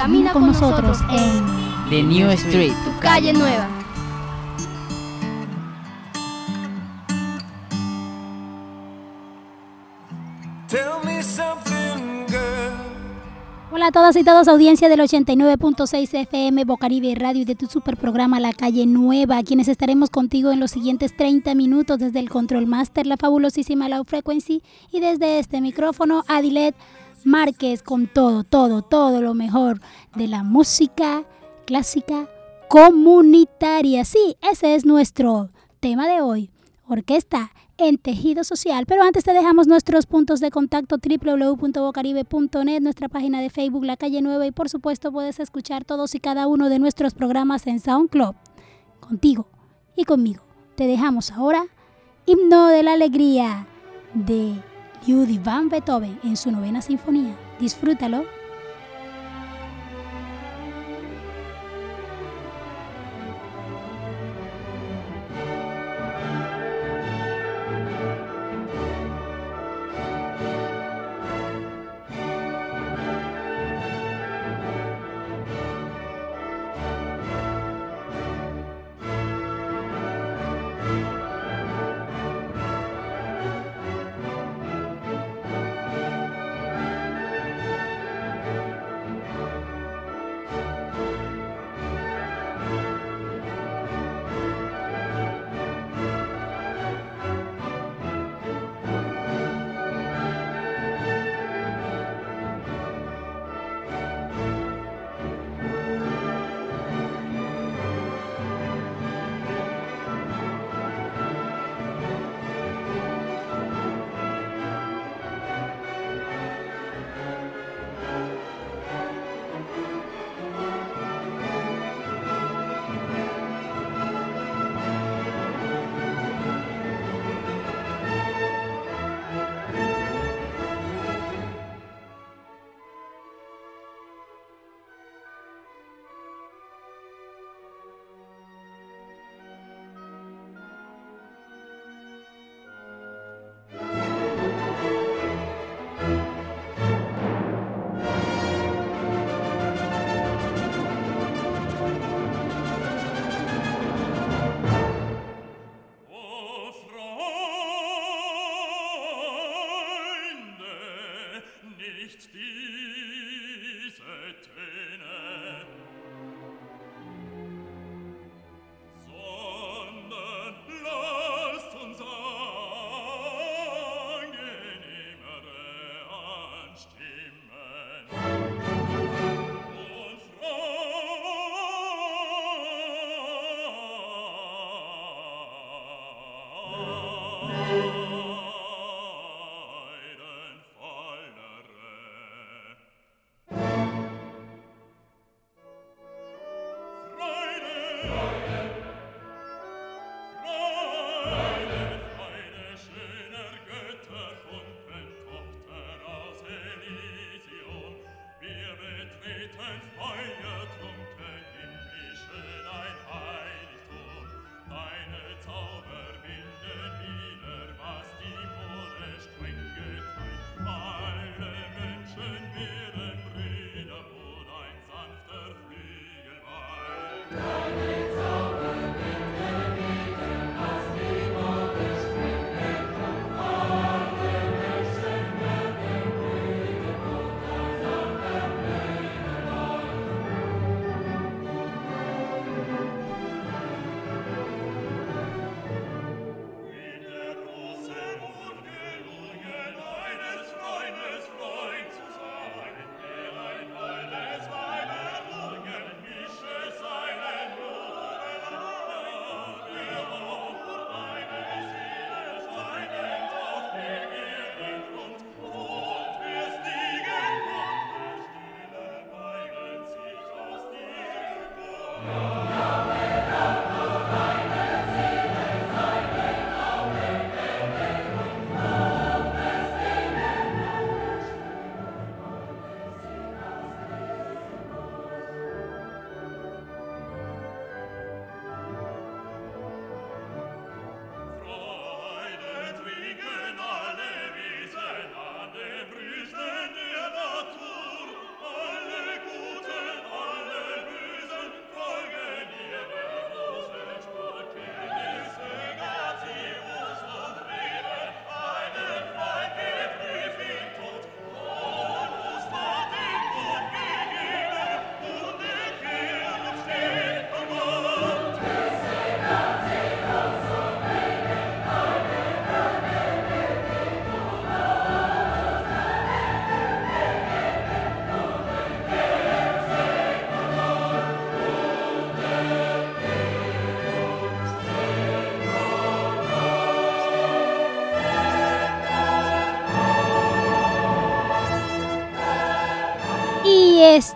camina con nosotros en The New Street, tu calle nueva. Hola a todas y todos, audiencia del 89.6 FM Bocaribe Radio y de tu super programa La Calle Nueva, quienes estaremos contigo en los siguientes 30 minutos desde el Control Master, la fabulosísima Low Frequency y desde este micrófono Adilet Márquez con todo, todo, todo lo mejor de la música clásica comunitaria. Sí, ese es nuestro tema de hoy. Orquesta en tejido social. Pero antes te dejamos nuestros puntos de contacto www.bocaribe.net, nuestra página de Facebook La Calle Nueva y por supuesto puedes escuchar todos y cada uno de nuestros programas en SoundCloud. Contigo y conmigo. Te dejamos ahora Himno de la Alegría de Ludwig van Beethoven en su novena sinfonía. Disfrútalo.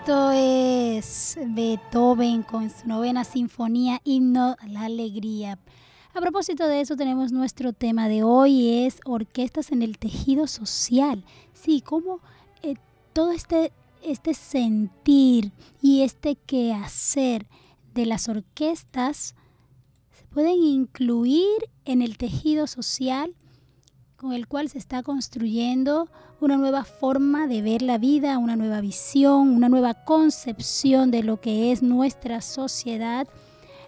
Esto es Beethoven con su novena sinfonía, himno a la alegría. A propósito de eso, tenemos nuestro tema de hoy, es orquestas en el tejido social. Sí, cómo eh, todo este, este sentir y este quehacer de las orquestas se pueden incluir en el tejido social con el cual se está construyendo una nueva forma de ver la vida, una nueva visión, una nueva concepción de lo que es nuestra sociedad,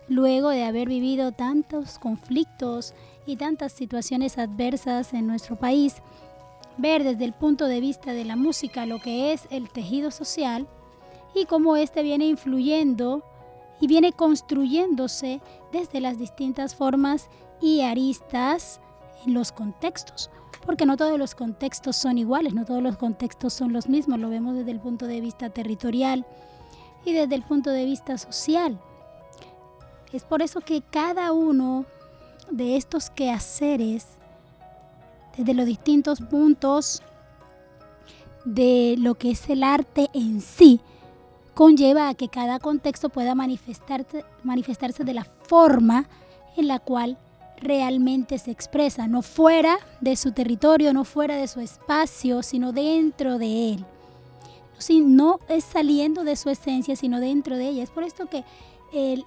luego de haber vivido tantos conflictos y tantas situaciones adversas en nuestro país, ver desde el punto de vista de la música lo que es el tejido social y cómo éste viene influyendo y viene construyéndose desde las distintas formas y aristas los contextos porque no todos los contextos son iguales, no todos los contextos son los mismos, lo vemos desde el punto de vista territorial y desde el punto de vista social. Es por eso que cada uno de estos quehaceres, desde los distintos puntos de lo que es el arte en sí, conlleva a que cada contexto pueda manifestarse, manifestarse de la forma en la cual realmente se expresa, no fuera de su territorio, no fuera de su espacio, sino dentro de él. No es saliendo de su esencia, sino dentro de ella. Es por esto que el,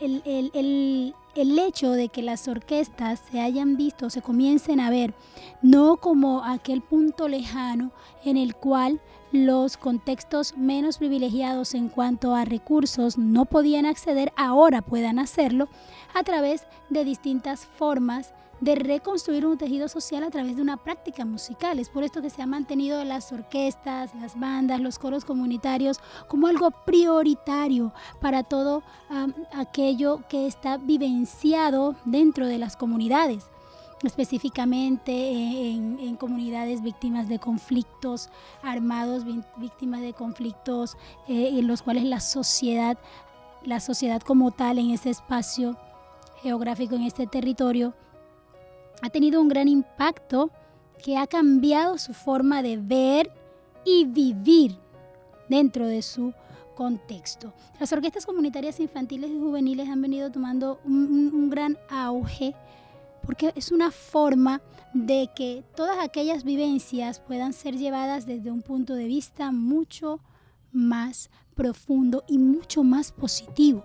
el, hecho de que las orquestas se hayan visto, se comiencen a ver, no como aquel punto lejano en el cual los contextos menos privilegiados en cuanto a recursos no podían acceder, ahora puedan hacerlo a través de distintas formas de reconstruir un tejido social a través de una práctica musical. Es por esto que se han mantenido las orquestas, las bandas, los coros comunitarios como algo prioritario para todo aquello que está vivenciado dentro de las comunidades específicamente en, comunidades víctimas de conflictos armados, víctimas de conflictos eh, en los cuales la sociedad, la sociedad como tal en ese espacio geográfico, en este territorio, ha tenido un gran impacto que ha cambiado su forma de ver y vivir dentro de su contexto. Las orquestas comunitarias infantiles y juveniles han venido tomando un gran auge porque es una forma de que todas aquellas vivencias puedan ser llevadas desde un punto de vista mucho más profundo y mucho más positivo,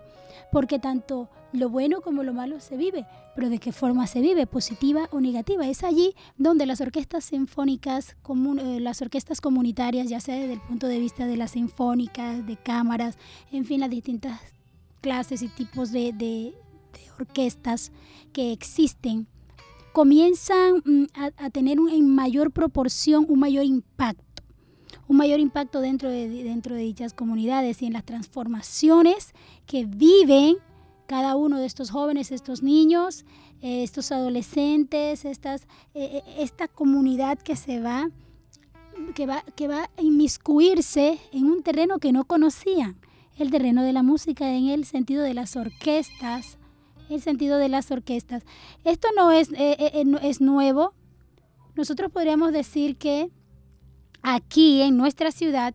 porque tanto lo bueno como lo malo se vive, pero de qué forma se vive, positiva o negativa. Es allí donde las orquestas sinfónicas, eh, las orquestas comunitarias, ya sea desde el punto de vista de las sinfónicas, de cámaras, en fin, las distintas clases y tipos de orquestas que existen comienzan mm, a, tener en mayor proporción un mayor impacto, un mayor impacto dentro de, dentro de dichas comunidades y en las transformaciones que viven cada uno de estos jóvenes, estos niños, eh, estos adolescentes, eh, eh, esta comunidad que se va que va, que va a inmiscuirse en un terreno que no conocían, el terreno de la música en el sentido de las orquestas, el sentido de las orquestas. Esto no es, eh, eh, eh, es nuevo. Nosotros podríamos decir que aquí en nuestra ciudad,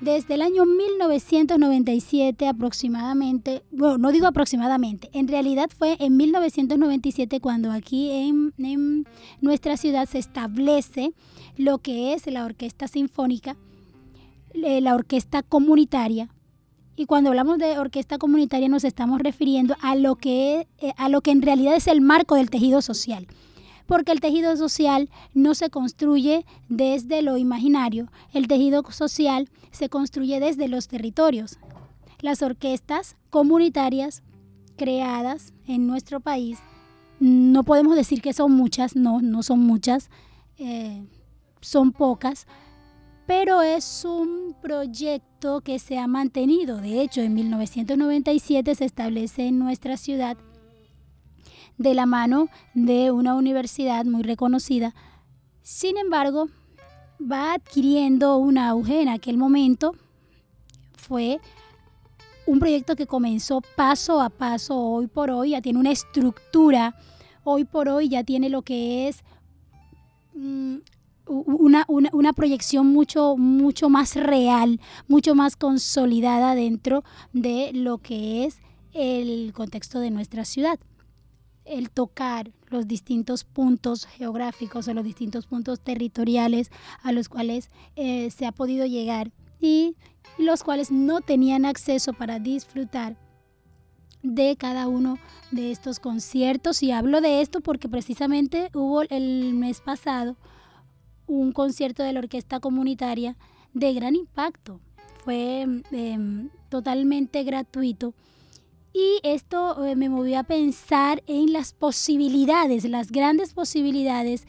desde el año 1997 aproximadamente, bueno, no digo aproximadamente, en realidad fue en 1997 cuando aquí en, en nuestra ciudad se establece lo que es la orquesta sinfónica, la orquesta comunitaria, y cuando hablamos de orquesta comunitaria nos estamos refiriendo a lo que, eh, a lo que en realidad es el marco del tejido social. Porque el tejido social no se construye desde lo imaginario, el tejido social se construye desde los territorios. Las orquestas comunitarias creadas en nuestro país, no podemos decir que son muchas, no, no son muchas, eh, son pocas, pero es un proyecto que se ha mantenido. De hecho, en 1997 se establece en nuestra ciudad de la mano de una universidad muy reconocida. Sin embargo, va adquiriendo un auge en aquel momento. Fue un proyecto que comenzó paso a paso, hoy por hoy ya tiene una estructura, hoy por hoy ya tiene lo que es mm, una, una, una, proyección mucho, mucho más real, mucho más consolidada dentro de lo que es el contexto de nuestra ciudad. El tocar los distintos puntos geográficos o los distintos puntos territoriales a los cuales eh, se ha podido llegar y los cuales no tenían acceso para disfrutar de cada uno de estos conciertos. Y hablo de esto porque precisamente hubo el mes pasado un concierto de la orquesta comunitaria de gran impacto. Fue em, totalmente gratuito. Y esto eh, me movió a pensar en las posibilidades, las grandes posibilidades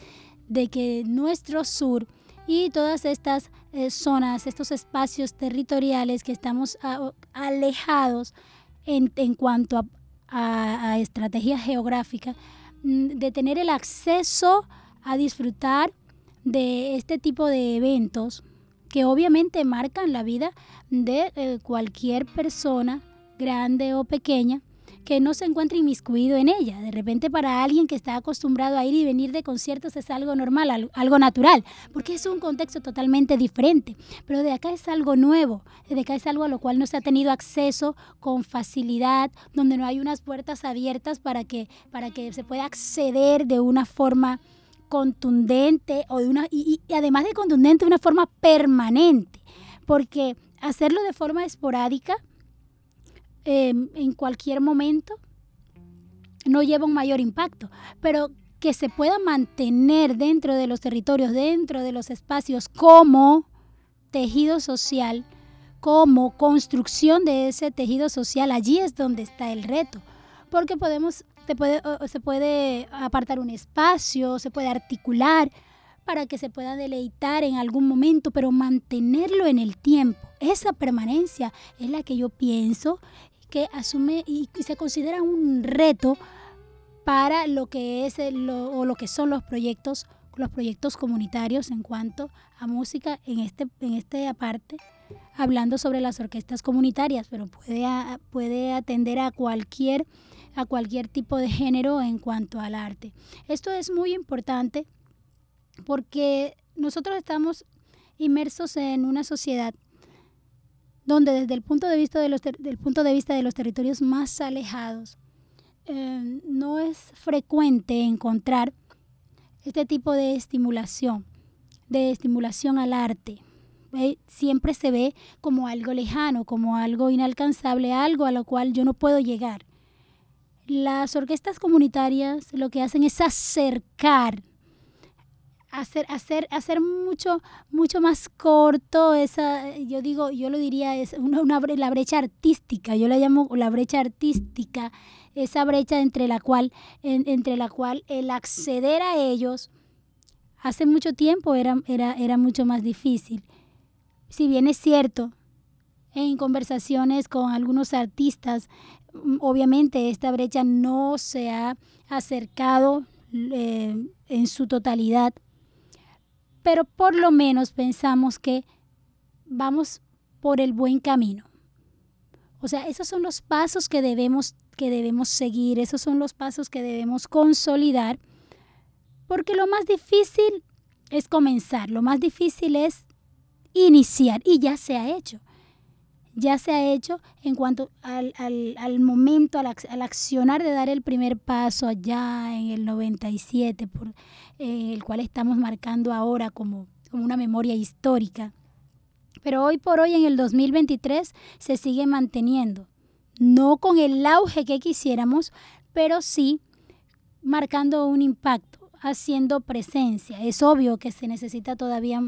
de que nuestro sur y todas estas eh, zonas, estos espacios territoriales que estamos alejados en, cuanto a, a estrategia geográfica, mm, de tener el acceso a disfrutar de este tipo de eventos que obviamente marcan la vida de eh, cualquier persona, grande o pequeña, que no se encuentre inmiscuido en ella. De repente para alguien que está acostumbrado a ir y venir de conciertos es algo normal, algo natural, porque es un contexto totalmente diferente. Pero de acá es algo nuevo, de acá es algo a lo cual no se ha tenido acceso con facilidad, donde no hay unas puertas abiertas para que, para que se pueda acceder de una forma contundente o de una, y, además de contundente, de una forma permanente, porque hacerlo de forma esporádica em, en cualquier momento no lleva un mayor impacto, pero que se pueda mantener dentro de los territorios, dentro de los espacios como tejido social, como construcción de ese tejido social, allí es donde está el reto, porque podemos se puede, se puede apartar un espacio, se puede articular para que se pueda deleitar en algún momento, pero mantenerlo en el tiempo. Esa permanencia es la que yo pienso que asume y, se considera un reto para lo que es o lo que son los proyectos los proyectos comunitarios en cuanto a música en este en esta parte hablando sobre las orquestas comunitarias pero puede puede atender a cualquier a cualquier tipo de género en cuanto al arte. Esto es muy importante porque nosotros estamos inmersos en una sociedad donde desde el punto de vista de los, del punto de vista de los territorios más alejados eh, no es frecuente encontrar este tipo de estimulación, de estimulación al arte. Eh, siempre se ve como algo lejano, como algo inalcanzable, algo a lo cual yo no puedo llegar. Las orquestas comunitarias lo que hacen es acercar, hacer, hacer, hacer mucho, mucho más corto esa, yo digo, yo lo diría, es una, una, la brecha artística, yo la llamo la brecha artística, esa brecha entre la cual, entre la cual el acceder a ellos hace mucho tiempo era, era, era mucho más difícil. Si bien es cierto, en conversaciones con algunos artistas obviamente esta brecha no se ha acercado eh, en su totalidad, pero por lo menos pensamos que vamos por el buen camino. O sea, esos son los pasos que debemos, que debemos seguir, esos son los pasos que debemos consolidar, porque lo más difícil es comenzar, lo más difícil es iniciar y ya se ha hecho ya se ha hecho en cuanto al, al, momento, al, al, accionar de dar el primer paso allá en el 97, por, eh, el cual estamos marcando ahora como, como una memoria histórica. Pero hoy por hoy, en el 2023, se sigue manteniendo. No con el auge que quisiéramos, pero sí marcando un impacto haciendo presencia. Es obvio que se necesita todavía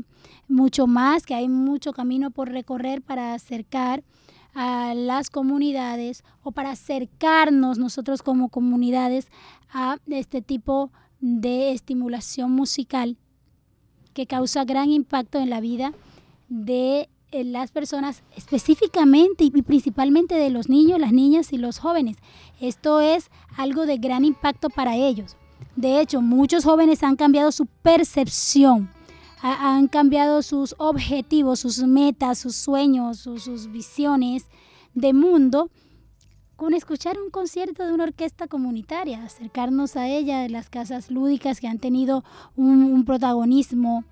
mucho más, que hay mucho camino por recorrer para acercar a las comunidades o para acercarnos nosotros como comunidades a este tipo de estimulación musical que causa gran impacto en la vida de eh, las personas específicamente y principalmente de los niños, las niñas y los jóvenes. Esto es algo de gran impacto para ellos. De hecho, muchos jóvenes han cambiado su percepción, han cambiado sus objetivos, sus metas, sus sueños, sus, visiones de mundo con escuchar un concierto de una orquesta comunitaria, acercarnos a ella, de las casas lúdicas que han tenido un, protagonismo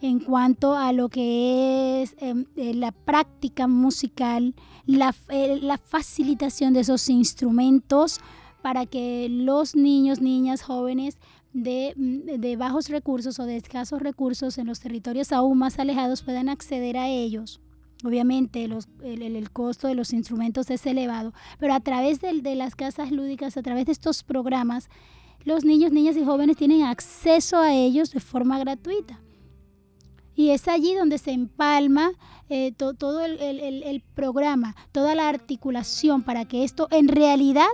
en cuanto a lo que es em, eh, la práctica musical, la, eh, la facilitación de esos instrumentos para que los niños, niñas, jóvenes de, mm, de, bajos recursos o de escasos recursos en los territorios aún más alejados puedan acceder a ellos. Obviamente el, el, costo de los instrumentos es elevado, pero a través de, de las casas lúdicas, a través de estos programas, los niños, niñas y jóvenes tienen acceso a ellos de forma gratuita. Y es allí donde se empalma eh, to, todo el, el, el, programa, toda la articulación para que esto en realidad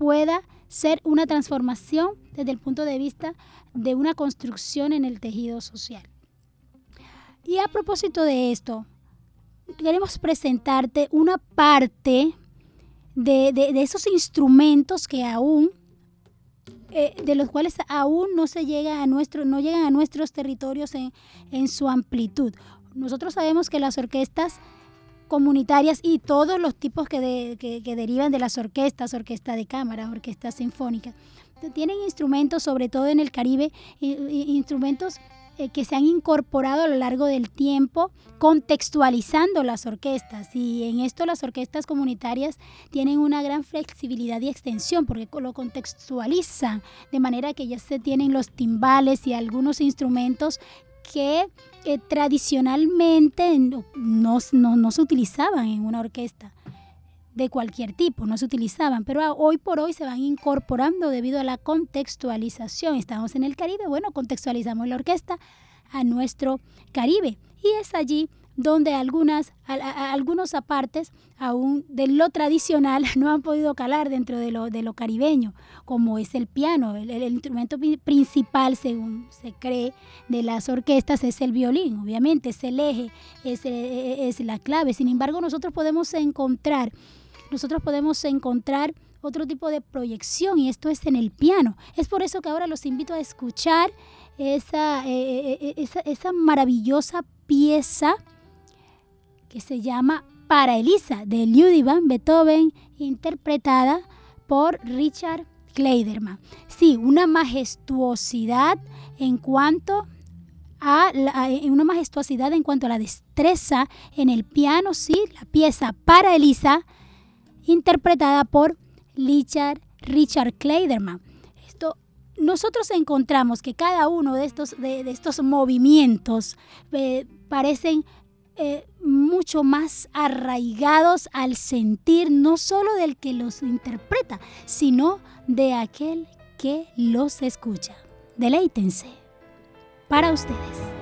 pueda ser una transformación desde el punto de vista de una construcción en el tejido social. Y a propósito de esto, queremos presentarte una parte de, de, esos instrumentos que aún eh, de los cuales aún no se llega a no llegan a nuestros territorios en, en su amplitud. Nosotros sabemos que las orquestas comunitarias y todos los tipos que, de, que, derivan de las orquestas, orquesta de cámara, orquesta sinfónica, tienen instrumentos, sobre todo en el Caribe, instrumentos eh, que se han incorporado a lo largo del tiempo contextualizando las orquestas. Y en esto las orquestas comunitarias tienen una gran flexibilidad y extensión porque lo contextualizan de manera que ya se tienen los timbales y algunos instrumentos que eh, tradicionalmente no, no, no se utilizaban en una orquesta de cualquier tipo, no se utilizaban, pero hoy por hoy se van incorporando debido a la contextualización. Estamos en el Caribe, bueno, contextualizamos la orquesta a nuestro Caribe y es allí donde algunas, algunos apartes aún de lo tradicional no han podido calar dentro de lo, de lo caribeño, como es el piano. El, instrumento principal, según se cree, de las orquestas es el violín, obviamente es el eje, es, es la clave. Sin embargo, nosotros podemos encontrar nosotros podemos encontrar otro tipo de proyección y esto es en el piano. Es por eso que ahora los invito a escuchar esa, esa maravillosa pieza que se llama Para Elisa de Ludwig van Beethoven, interpretada por Richard Kleiderman. Sí, una majestuosidad en cuanto a la, una majestuosidad en cuanto a la destreza en el piano, sí, la pieza para Elisa interpretada por Richard, Richard Kleiderman. Nosotros encontramos que cada uno de estos, de estos movimientos eh, parecen eh, mucho más arraigados al sentir no solo del que los interpreta, sino de aquel que los escucha. Deleítense. Para ustedes.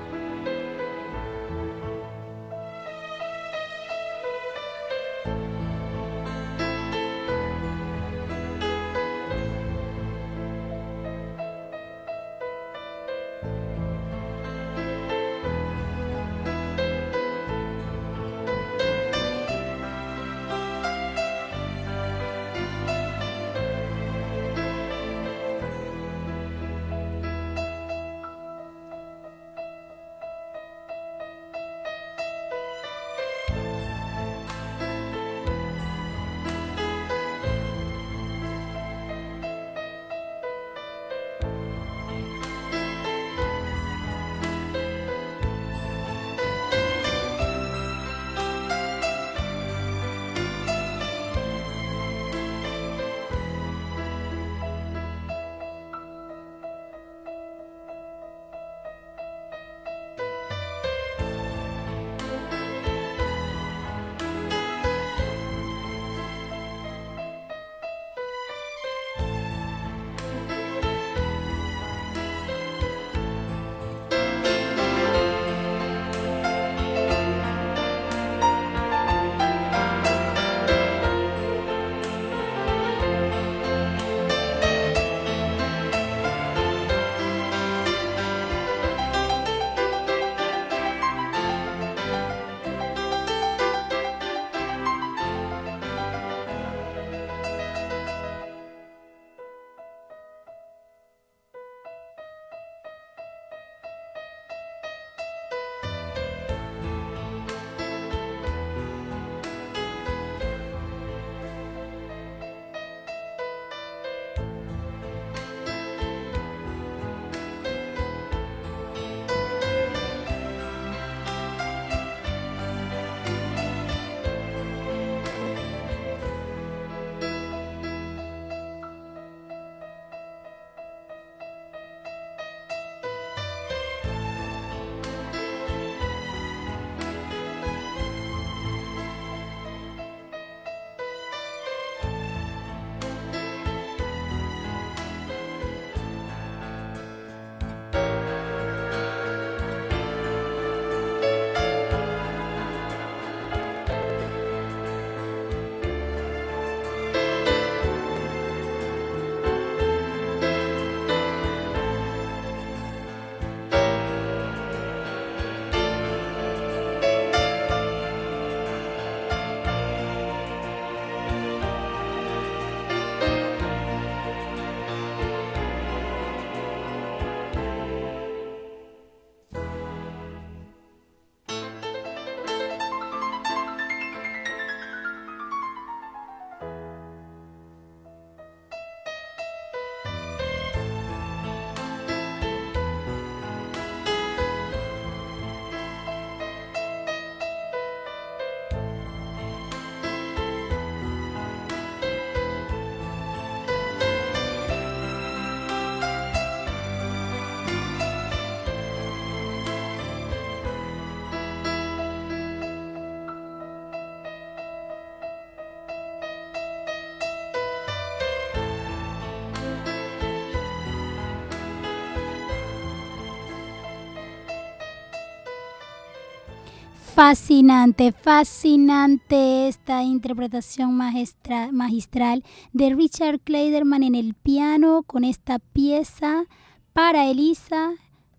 Fascinante, fascinante esta interpretación magistral de Richard Kleiderman en el piano con esta pieza para Elisa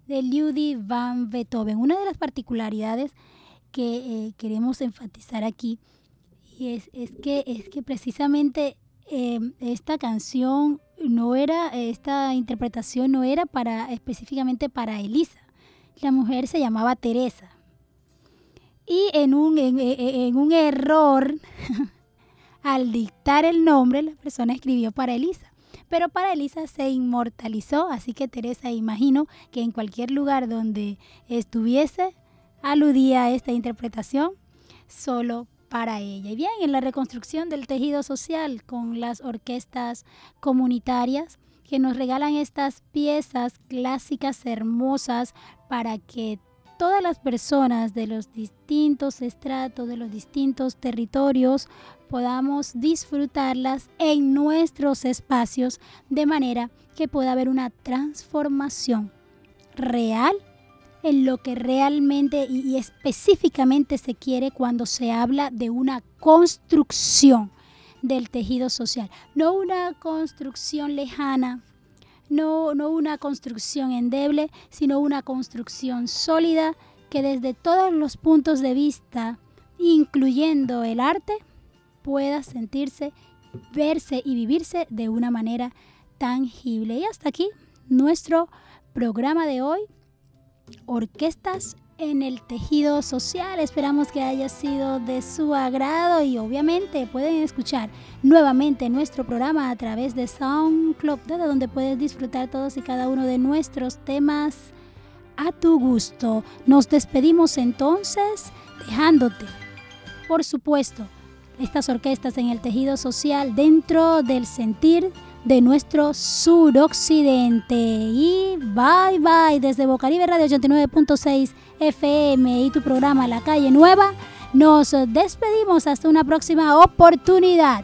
de Ludwig van Beethoven. Una de las particularidades que eh, queremos enfatizar aquí es, es, que, es que precisamente eh, esta canción no era, esta interpretación no era para específicamente para Elisa. La mujer se llamaba Teresa. Y en un, en, un error, al dictar el nombre, la persona escribió para Elisa. Pero para Elisa se inmortalizó, así que Teresa imagino que en cualquier lugar donde estuviese, aludía a esta interpretación solo para ella. Y bien, en la reconstrucción del tejido social con las orquestas comunitarias que nos regalan estas piezas clásicas hermosas para que todas las personas de los distintos estratos, de los distintos territorios, podamos disfrutarlas en nuestros espacios de manera que pueda haber una transformación real en lo que realmente y, específicamente se quiere cuando se habla de una construcción del tejido social, no una construcción lejana, no, no una construcción endeble, sino una construcción sólida que desde todos los puntos de vista, incluyendo el arte, pueda sentirse, verse y vivirse de una manera tangible. Y hasta aquí nuestro programa de hoy orquestas en el tejido social. Esperamos que haya sido de su agrado y obviamente pueden escuchar nuevamente nuestro programa a través de SoundCloud, desde donde puedes disfrutar todos y cada uno de nuestros temas a tu gusto. Nos despedimos entonces dejándote, por supuesto, estas orquestas en el tejido social dentro del sentir de nuestro suroccidente. Y bye bye desde Bocaribe Radio 89.6 FM y tu programa La Calle Nueva. Nos despedimos hasta una próxima oportunidad.